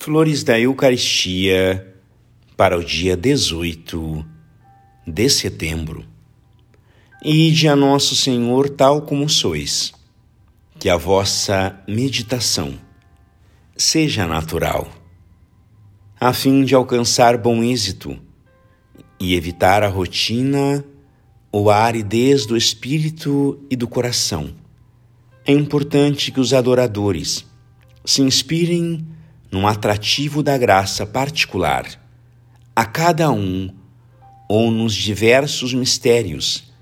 Flores da Eucaristia para o dia 18 de setembro. Ide a Nosso Senhor tal como sois, que a vossa meditação seja natural, a fim de alcançar bom êxito e evitar a rotina ou a aridez do espírito e do coração. É importante que os adoradores se inspirem num atrativo da graça particular a cada um ou nos diversos mistérios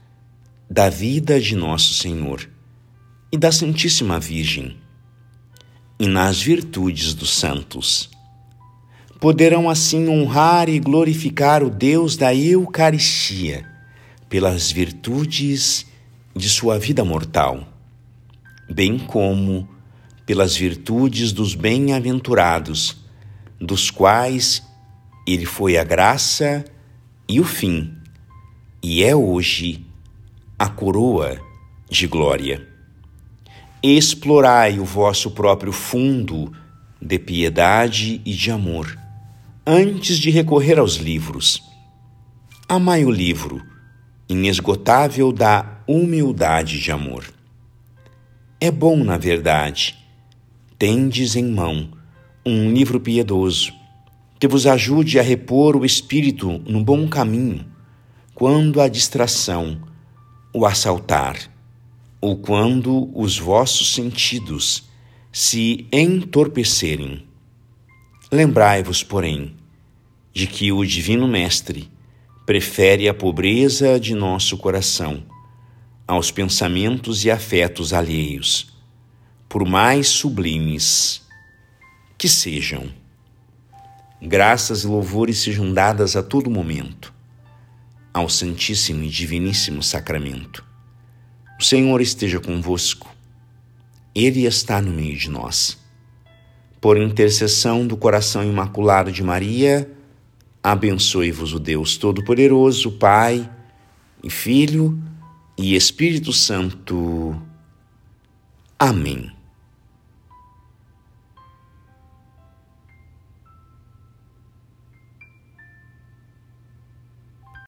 da vida de Nosso Senhor e da Santíssima Virgem e nas virtudes dos santos. Poderão assim honrar e glorificar o Deus da Eucaristia pelas virtudes de sua vida mortal, bem como pelas virtudes dos bem-aventurados, dos quais ele foi a graça e o fim, e é hoje a coroa de glória. Explorai o vosso próprio fundo de piedade e de amor, antes de recorrer aos livros. Amai o livro, inesgotável da humildade de amor. É bom, na verdade, tendes em mão um livro piedoso que vos ajude a repor o espírito no bom caminho quando a distração o assaltar ou quando os vossos sentidos se entorpecerem. Lembrai-vos, porém, de que o Divino Mestre prefere a pobreza de nosso coração aos pensamentos e afetos alheios por mais sublimes que sejam. Graças e louvores sejam dadas a todo momento ao Santíssimo e Diviníssimo Sacramento. O Senhor esteja convosco, Ele está no meio de nós. Por intercessão do coração imaculado de Maria, abençoe-vos o Deus Todo-Poderoso, Pai e Filho e Espírito Santo. Amém.